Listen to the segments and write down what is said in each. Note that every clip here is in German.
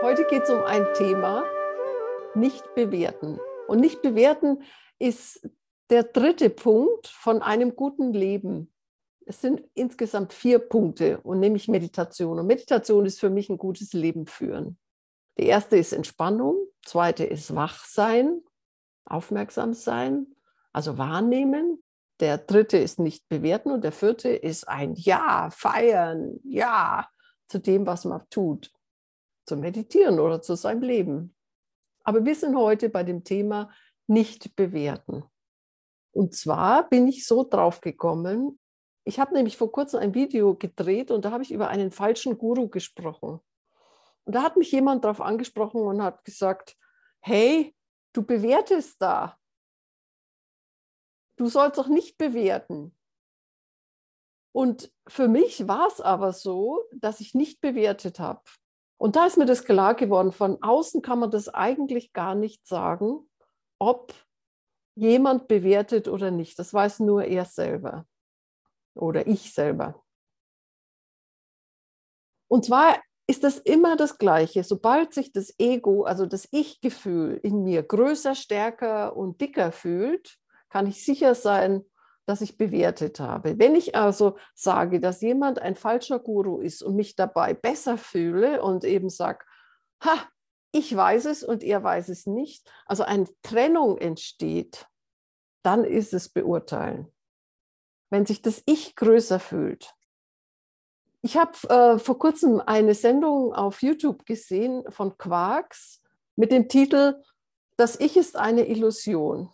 Heute geht es um ein Thema, nicht bewerten. Und nicht bewerten ist der dritte Punkt von einem guten Leben. Es sind insgesamt vier Punkte und nämlich Meditation. Und Meditation ist für mich ein gutes Leben führen. Die erste ist Entspannung, zweite ist Wachsein, aufmerksam sein, also wahrnehmen. Der dritte ist nicht bewerten und der vierte ist ein Ja, feiern, Ja zu dem, was man tut zu meditieren oder zu seinem Leben. Aber wir sind heute bei dem Thema nicht bewerten. Und zwar bin ich so drauf gekommen, ich habe nämlich vor kurzem ein Video gedreht und da habe ich über einen falschen Guru gesprochen. Und da hat mich jemand darauf angesprochen und hat gesagt, hey, du bewertest da. Du sollst doch nicht bewerten. Und für mich war es aber so, dass ich nicht bewertet habe. Und da ist mir das klar geworden, von außen kann man das eigentlich gar nicht sagen, ob jemand bewertet oder nicht. Das weiß nur er selber oder ich selber. Und zwar ist das immer das Gleiche. Sobald sich das Ego, also das Ich-Gefühl in mir größer, stärker und dicker fühlt, kann ich sicher sein, dass ich bewertet habe. Wenn ich also sage, dass jemand ein falscher Guru ist und mich dabei besser fühle und eben sage, ha, ich weiß es und er weiß es nicht, also eine Trennung entsteht, dann ist es beurteilen. Wenn sich das Ich größer fühlt. Ich habe äh, vor kurzem eine Sendung auf YouTube gesehen von Quarks mit dem Titel Das Ich ist eine Illusion.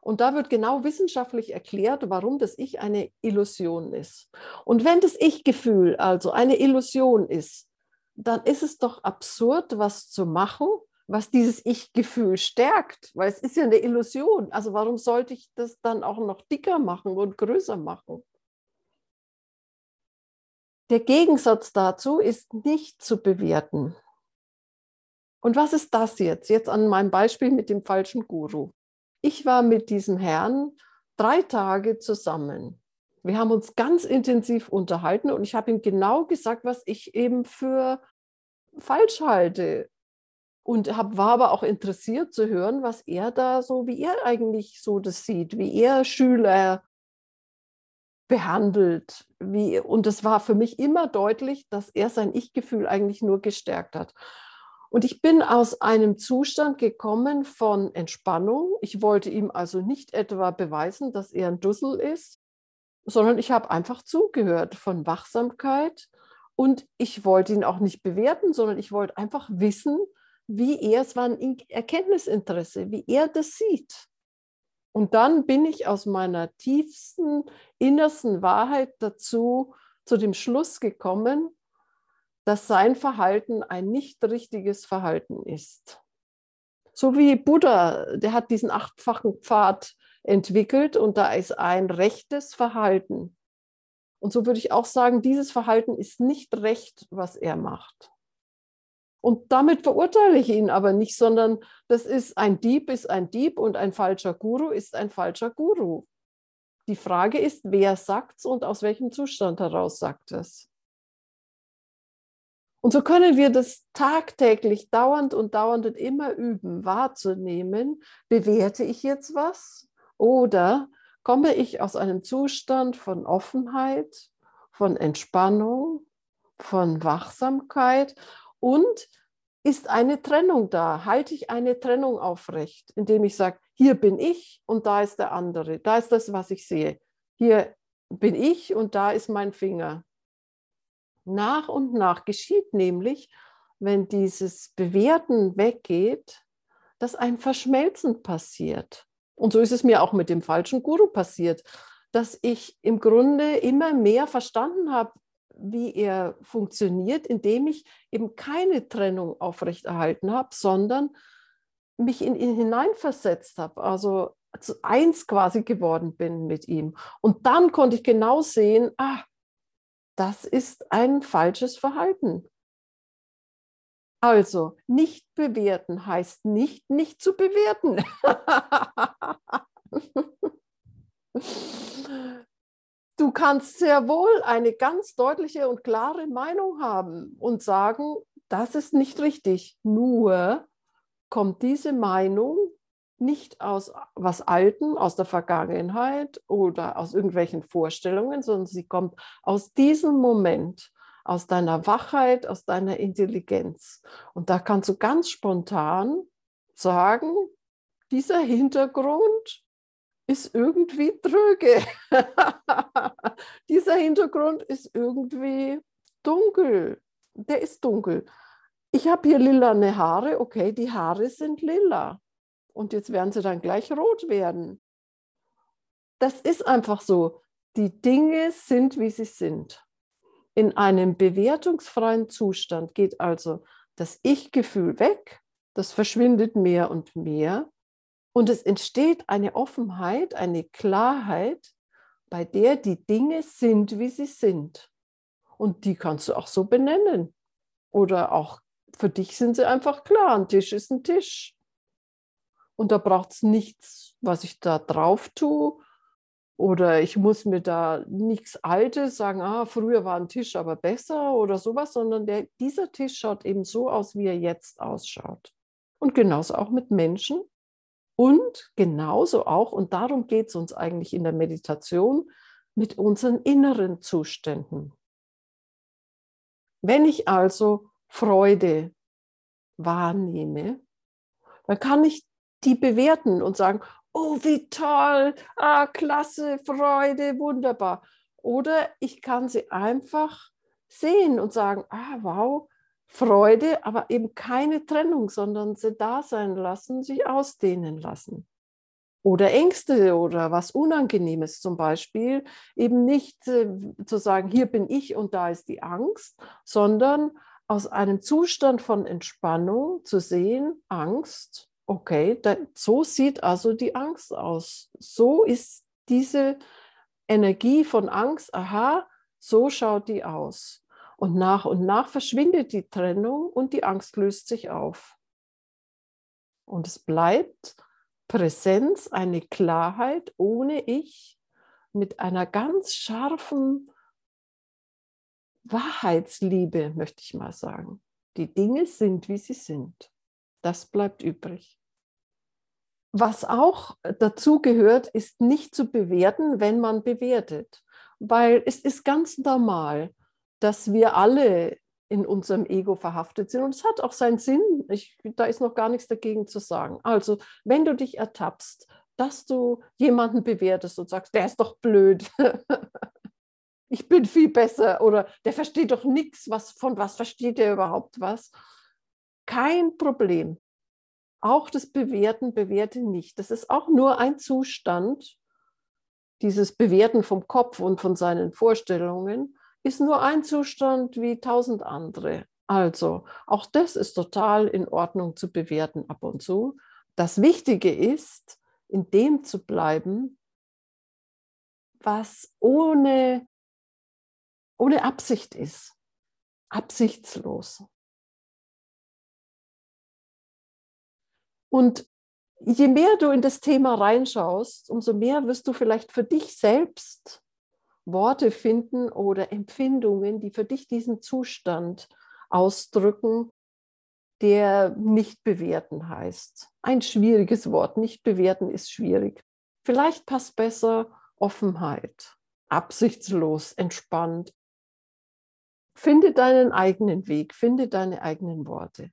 Und da wird genau wissenschaftlich erklärt, warum das Ich eine Illusion ist. Und wenn das Ich-Gefühl also eine Illusion ist, dann ist es doch absurd, was zu machen, was dieses Ich-Gefühl stärkt, weil es ist ja eine Illusion. Also warum sollte ich das dann auch noch dicker machen und größer machen? Der Gegensatz dazu ist nicht zu bewerten. Und was ist das jetzt? Jetzt an meinem Beispiel mit dem falschen Guru. Ich war mit diesem Herrn drei Tage zusammen. Wir haben uns ganz intensiv unterhalten und ich habe ihm genau gesagt, was ich eben für falsch halte. Und hab, war aber auch interessiert zu hören, was er da so, wie er eigentlich so das sieht, wie er Schüler behandelt. Wie, und es war für mich immer deutlich, dass er sein Ich-Gefühl eigentlich nur gestärkt hat. Und ich bin aus einem Zustand gekommen von Entspannung. Ich wollte ihm also nicht etwa beweisen, dass er ein Dussel ist, sondern ich habe einfach zugehört von Wachsamkeit. Und ich wollte ihn auch nicht bewerten, sondern ich wollte einfach wissen, wie er, es war ein Erkenntnisinteresse, wie er das sieht. Und dann bin ich aus meiner tiefsten, innersten Wahrheit dazu, zu dem Schluss gekommen, dass sein Verhalten ein nicht richtiges Verhalten ist. So wie Buddha, der hat diesen achtfachen Pfad entwickelt und da ist ein rechtes Verhalten. Und so würde ich auch sagen, dieses Verhalten ist nicht recht, was er macht. Und damit verurteile ich ihn aber nicht, sondern das ist ein Dieb ist ein Dieb und ein falscher Guru ist ein falscher Guru. Die Frage ist, wer sagt es und aus welchem Zustand heraus sagt es. Und so können wir das tagtäglich dauernd und dauernd und immer üben, wahrzunehmen, bewerte ich jetzt was oder komme ich aus einem Zustand von Offenheit, von Entspannung, von Wachsamkeit und ist eine Trennung da? Halte ich eine Trennung aufrecht, indem ich sage, hier bin ich und da ist der andere, da ist das, was ich sehe. Hier bin ich und da ist mein Finger. Nach und nach geschieht nämlich, wenn dieses Bewerten weggeht, dass ein Verschmelzen passiert. Und so ist es mir auch mit dem falschen Guru passiert, dass ich im Grunde immer mehr verstanden habe, wie er funktioniert, indem ich eben keine Trennung aufrechterhalten habe, sondern mich in ihn hineinversetzt habe, also eins quasi geworden bin mit ihm. Und dann konnte ich genau sehen, ah, das ist ein falsches Verhalten. Also, nicht bewerten heißt nicht, nicht zu bewerten. du kannst sehr wohl eine ganz deutliche und klare Meinung haben und sagen, das ist nicht richtig. Nur kommt diese Meinung nicht aus was Alten, aus der Vergangenheit oder aus irgendwelchen Vorstellungen, sondern sie kommt aus diesem Moment, aus deiner Wachheit, aus deiner Intelligenz. Und da kannst du ganz spontan sagen, dieser Hintergrund ist irgendwie tröge. dieser Hintergrund ist irgendwie dunkel. Der ist dunkel. Ich habe hier lilane Haare, okay, die Haare sind lila. Und jetzt werden sie dann gleich rot werden. Das ist einfach so. Die Dinge sind, wie sie sind. In einem bewertungsfreien Zustand geht also das Ich-Gefühl weg, das verschwindet mehr und mehr und es entsteht eine Offenheit, eine Klarheit, bei der die Dinge sind, wie sie sind. Und die kannst du auch so benennen. Oder auch für dich sind sie einfach klar. Ein Tisch ist ein Tisch. Und da braucht es nichts, was ich da drauf tue. Oder ich muss mir da nichts Altes sagen, ah, früher war ein Tisch aber besser oder sowas, sondern der, dieser Tisch schaut eben so aus, wie er jetzt ausschaut. Und genauso auch mit Menschen. Und genauso auch, und darum geht es uns eigentlich in der Meditation, mit unseren inneren Zuständen. Wenn ich also Freude wahrnehme, dann kann ich die bewerten und sagen, oh, wie toll, ah, klasse, Freude, wunderbar. Oder ich kann sie einfach sehen und sagen, ah, wow, Freude, aber eben keine Trennung, sondern sie da sein lassen, sich ausdehnen lassen. Oder Ängste oder was Unangenehmes zum Beispiel, eben nicht äh, zu sagen, hier bin ich und da ist die Angst, sondern aus einem Zustand von Entspannung zu sehen, Angst, okay, da, so sieht also die Angst aus. So ist diese Energie von Angst, aha, so schaut die aus. Und nach und nach verschwindet die Trennung und die Angst löst sich auf. Und es bleibt Präsenz, eine Klarheit ohne Ich mit einer ganz scharfen Wahrheitsliebe, möchte ich mal sagen. Die Dinge sind, wie sie sind. Das bleibt übrig. Was auch dazu gehört, ist nicht zu bewerten, wenn man bewertet, weil es ist ganz normal, dass wir alle in unserem Ego verhaftet sind und es hat auch seinen Sinn. Ich, da ist noch gar nichts dagegen zu sagen. Also, wenn du dich ertappst, dass du jemanden bewertest und sagst, der ist doch blöd, ich bin viel besser oder der versteht doch nichts, was, von was versteht er überhaupt was? Kein Problem. Auch das Bewerten bewerte nicht. Das ist auch nur ein Zustand. Dieses Bewerten vom Kopf und von seinen Vorstellungen ist nur ein Zustand wie tausend andere. Also, auch das ist total in Ordnung zu bewerten ab und zu. Das Wichtige ist, in dem zu bleiben, was ohne, ohne Absicht ist, absichtslos. Und je mehr du in das Thema reinschaust, umso mehr wirst du vielleicht für dich selbst Worte finden oder Empfindungen, die für dich diesen Zustand ausdrücken, der nicht bewerten heißt. Ein schwieriges Wort, nicht bewerten ist schwierig. Vielleicht passt besser Offenheit, absichtslos, entspannt. Finde deinen eigenen Weg, finde deine eigenen Worte.